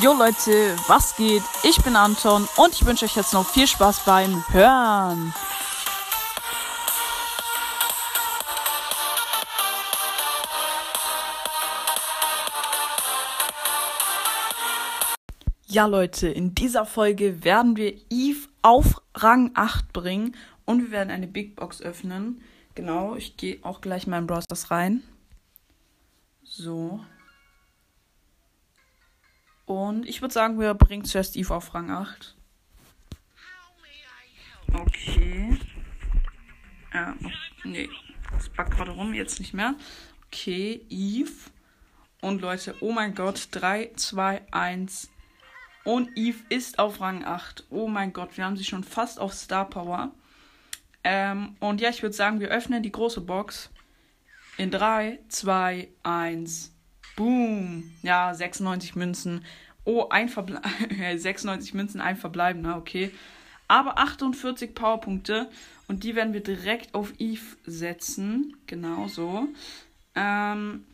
Jo Leute, was geht? Ich bin Anton und ich wünsche euch jetzt noch viel Spaß beim Hören. Ja Leute, in dieser Folge werden wir Eve auf Rang 8 bringen und wir werden eine Big Box öffnen. Genau, ich gehe auch gleich in Browsers rein. So. Und ich würde sagen, wir bringen zuerst Eve auf Rang 8. Okay. Ja, nee. Das backt gerade rum, jetzt nicht mehr. Okay, Eve. Und Leute, oh mein Gott, 3, 2, 1. Und Eve ist auf Rang 8. Oh mein Gott, wir haben sie schon fast auf Star Power. Ähm, und ja, ich würde sagen, wir öffnen die große Box. In 3, 2, 1. Boom. Ja, 96 Münzen. Oh, ein Verbleib. 96 Münzen, ein Verbleiben, na, okay. Aber 48 Powerpunkte. Und die werden wir direkt auf Eve setzen. Genau so. Ähm,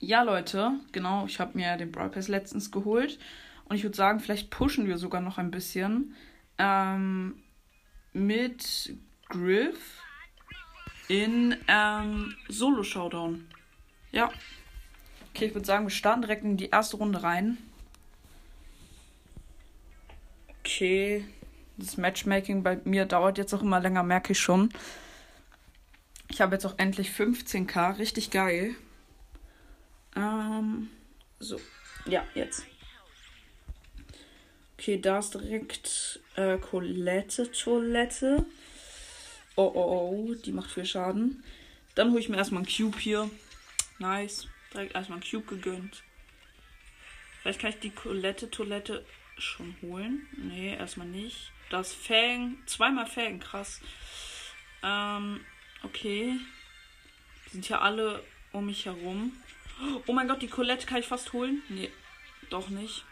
ja, Leute, genau. Ich habe mir den Brawl Pass letztens geholt. Und ich würde sagen, vielleicht pushen wir sogar noch ein bisschen. Ähm, mit Griff in ähm, Solo Showdown. Ja. Okay, ich würde sagen, wir starten direkt in die erste Runde rein. Okay. Das Matchmaking bei mir dauert jetzt auch immer länger, merke ich schon. Ich habe jetzt auch endlich 15k. Richtig geil. Ähm, so. Ja, jetzt. Okay, da ist direkt äh, Colette Toilette. Oh, oh, oh, die macht viel Schaden. Dann hole ich mir erstmal einen Cube hier. Nice. Direkt erstmal einen Cube gegönnt. Vielleicht kann ich die Colette Toilette schon holen. Nee, erstmal nicht. Das Fang. Zweimal Fang, krass. Ähm, okay. Die sind hier alle um mich herum. Oh mein Gott, die Colette kann ich fast holen. Nee, doch nicht.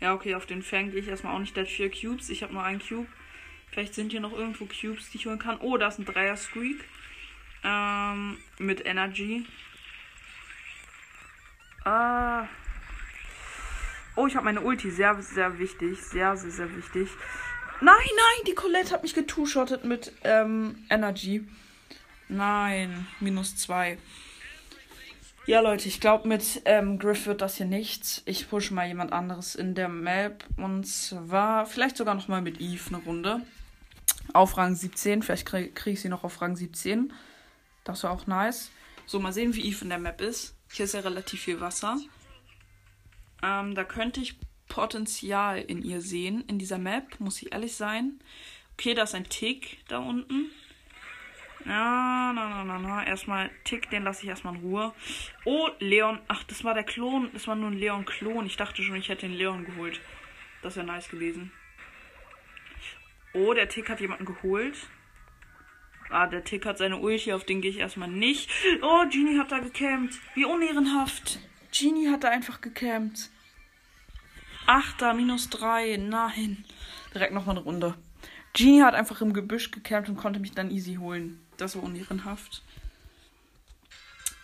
Ja, okay, auf den Fang gehe ich erstmal auch nicht. Der hat vier Cubes. Ich habe nur einen Cube. Vielleicht sind hier noch irgendwo Cubes, die ich holen kann. Oh, da ist ein Dreier Squeak. Ähm, mit Energy. Ah. Oh, ich habe meine Ulti. Sehr, sehr wichtig. Sehr, sehr, sehr wichtig. Nein, nein, die Colette hat mich getushottet mit ähm, Energy. Nein, minus zwei. Ja, Leute, ich glaube, mit ähm, Griff wird das hier nichts. Ich pushe mal jemand anderes in der Map. Und zwar vielleicht sogar noch mal mit Eve eine Runde auf Rang 17. Vielleicht kriege krieg ich sie noch auf Rang 17. Das wäre auch nice. So, mal sehen, wie Eve in der Map ist. Hier ist ja relativ viel Wasser. Ähm, da könnte ich Potenzial in ihr sehen, in dieser Map, muss ich ehrlich sein. Okay, da ist ein Tick da unten. Ja, na, na, na, na. Erstmal Tick, den lasse ich erstmal in Ruhe. Oh, Leon. Ach, das war der Klon. Das war nur ein Leon-Klon. Ich dachte schon, ich hätte den Leon geholt. Das wäre nice gewesen. Oh, der Tick hat jemanden geholt. Ah, der Tick hat seine Ulti, auf den gehe ich erstmal nicht. Oh, Genie hat da gecampt. Wie unehrenhaft. Genie hat da einfach gecampt. Achter, minus drei. Nein. Direkt nochmal eine Runde. Genie hat einfach im Gebüsch gecampt und konnte mich dann easy holen. Das war unehrenhaft.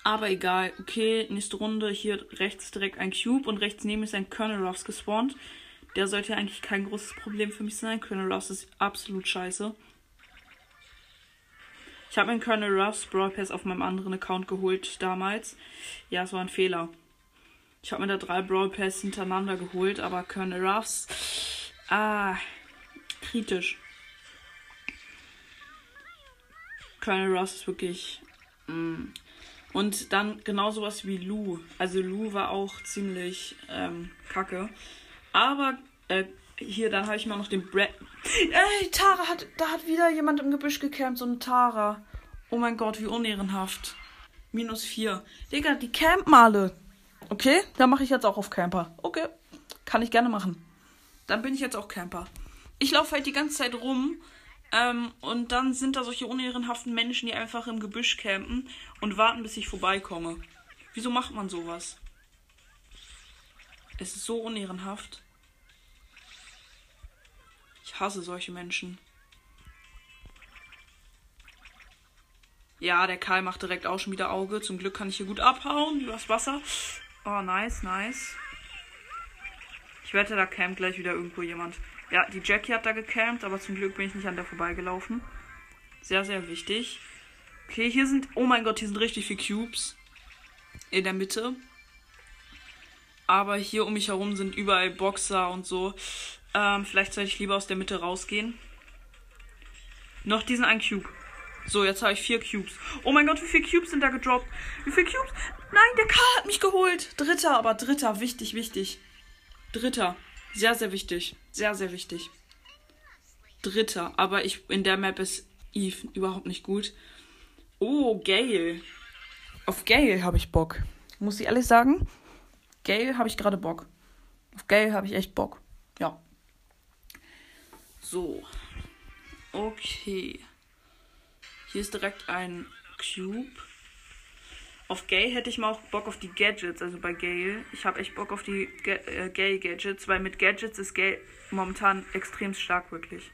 Aber egal. Okay, nächste Runde. Hier rechts direkt ein Cube und rechts neben ist ein Colonel Ruffs gespawnt. Der sollte eigentlich kein großes Problem für mich sein. Colonel Ruffs ist absolut scheiße. Ich habe mir Colonel Ruffs Brawl auf meinem anderen Account geholt damals. Ja, es war ein Fehler. Ich habe mir da drei Brawl Pass hintereinander geholt, aber Colonel Ruffs. Ah, kritisch. Colonel Ruffs ist wirklich. Mm. Und dann genau sowas wie Lou. Also Lou war auch ziemlich ähm, kacke. Aber äh, hier, dann habe ich mal noch den Brad. Ey, Tara hat. Da hat wieder jemand im Gebüsch gecampt, so eine Tara. Oh mein Gott, wie unehrenhaft. Minus 4. Digga, die campen alle. Okay, dann mache ich jetzt auch auf Camper. Okay, kann ich gerne machen. Dann bin ich jetzt auch Camper. Ich laufe halt die ganze Zeit rum. Ähm, und dann sind da solche unehrenhaften Menschen, die einfach im Gebüsch campen und warten, bis ich vorbeikomme. Wieso macht man sowas? Es ist so unehrenhaft. Ich hasse solche Menschen. Ja, der Karl macht direkt auch schon wieder Auge. Zum Glück kann ich hier gut abhauen. Übers Wasser. Oh, nice, nice. Ich wette, da campt gleich wieder irgendwo jemand. Ja, die Jackie hat da gecampt, aber zum Glück bin ich nicht an der vorbeigelaufen. Sehr, sehr wichtig. Okay, hier sind. Oh mein Gott, hier sind richtig viele Cubes. In der Mitte. Aber hier um mich herum sind überall Boxer und so. Ähm, vielleicht sollte ich lieber aus der Mitte rausgehen. Noch diesen einen Cube. So, jetzt habe ich vier Cubes. Oh mein Gott, wie viele Cubes sind da gedroppt? Wie viele Cubes? Nein, der Karl hat mich geholt. Dritter, aber dritter. Wichtig, wichtig. Dritter. Sehr, sehr wichtig. Sehr, sehr wichtig. Dritter. Aber ich in der Map ist Eve überhaupt nicht gut. Oh, Gale. Auf Gale habe ich Bock. Muss ich ehrlich sagen? Gale habe ich gerade Bock. Auf Gale habe ich echt Bock. Ja. So. Okay. Hier ist direkt ein Cube. Auf Gay hätte ich mal auch Bock auf die Gadgets, also bei Gale. Ich habe echt Bock auf die äh, Gay Gadgets, weil mit Gadgets ist Gale momentan extrem stark, wirklich.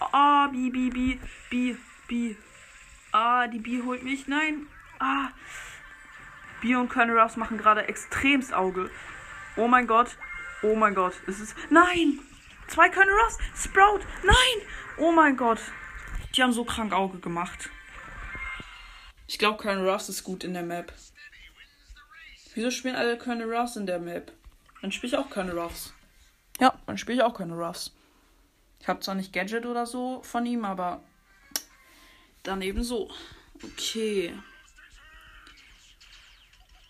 Ah, Bi, Bi, Bi, Bi, Bi. Ah, die Bi holt mich. Nein. Ah. Bi und Colonel Ruffs machen gerade extremst Auge. Oh mein Gott. Oh mein Gott. Es ist. Nein! Zwei Colonel Ruffs. Sprout. Nein! Oh mein Gott. Die haben so krank Auge gemacht. Ich glaube, Colonel Ruffs ist gut in der Map. Wieso spielen alle Colonel Ruffs in der Map? Dann spiele ich auch Colonel Ruffs. Ja, dann spiele ich auch Colonel Ruffs. Ich habe zwar nicht Gadget oder so von ihm, aber dann eben so. Okay.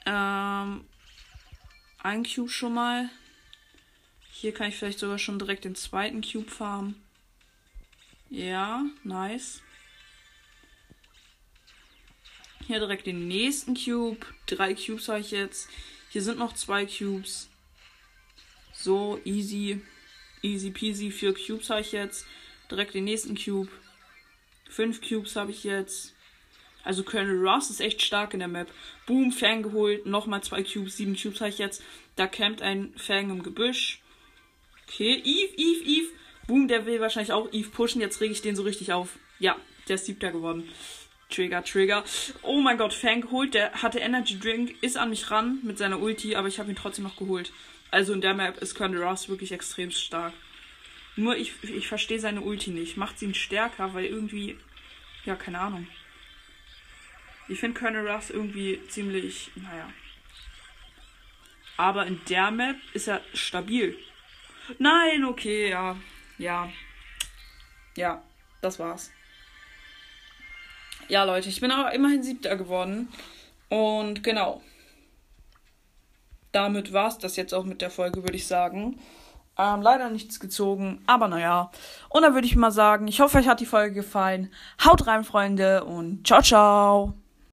Ähm, ein Cube schon mal. Hier kann ich vielleicht sogar schon direkt den zweiten Cube farmen. Ja, nice. Hier direkt den nächsten Cube. Drei Cubes habe ich jetzt. Hier sind noch zwei Cubes. So, easy. Easy peasy. Vier Cubes habe ich jetzt. Direkt den nächsten Cube. Fünf Cubes habe ich jetzt. Also Colonel Ross ist echt stark in der Map. Boom, Fang geholt. Nochmal zwei Cubes. Sieben Cubes habe ich jetzt. Da campt ein Fang im Gebüsch. Okay, Eve, Eve, Eve. Boom, der will wahrscheinlich auch Eve pushen. Jetzt rege ich den so richtig auf. Ja, der ist siebter geworden. Trigger, Trigger. Oh mein Gott, Fang geholt. Der hatte Energy Drink, ist an mich ran mit seiner Ulti, aber ich habe ihn trotzdem noch geholt. Also in der Map ist Colonel Ross wirklich extrem stark. Nur ich, ich verstehe seine Ulti nicht. Macht sie ihn stärker, weil irgendwie. Ja, keine Ahnung. Ich finde Colonel Ross irgendwie ziemlich. Naja. Aber in der Map ist er stabil. Nein, okay, ja. Ja. Ja, das war's. Ja, Leute, ich bin aber immerhin siebter geworden. Und genau. Damit war's das jetzt auch mit der Folge, würde ich sagen. Ähm, leider nichts gezogen, aber naja. Und dann würde ich mal sagen, ich hoffe, euch hat die Folge gefallen. Haut rein, Freunde, und ciao, ciao.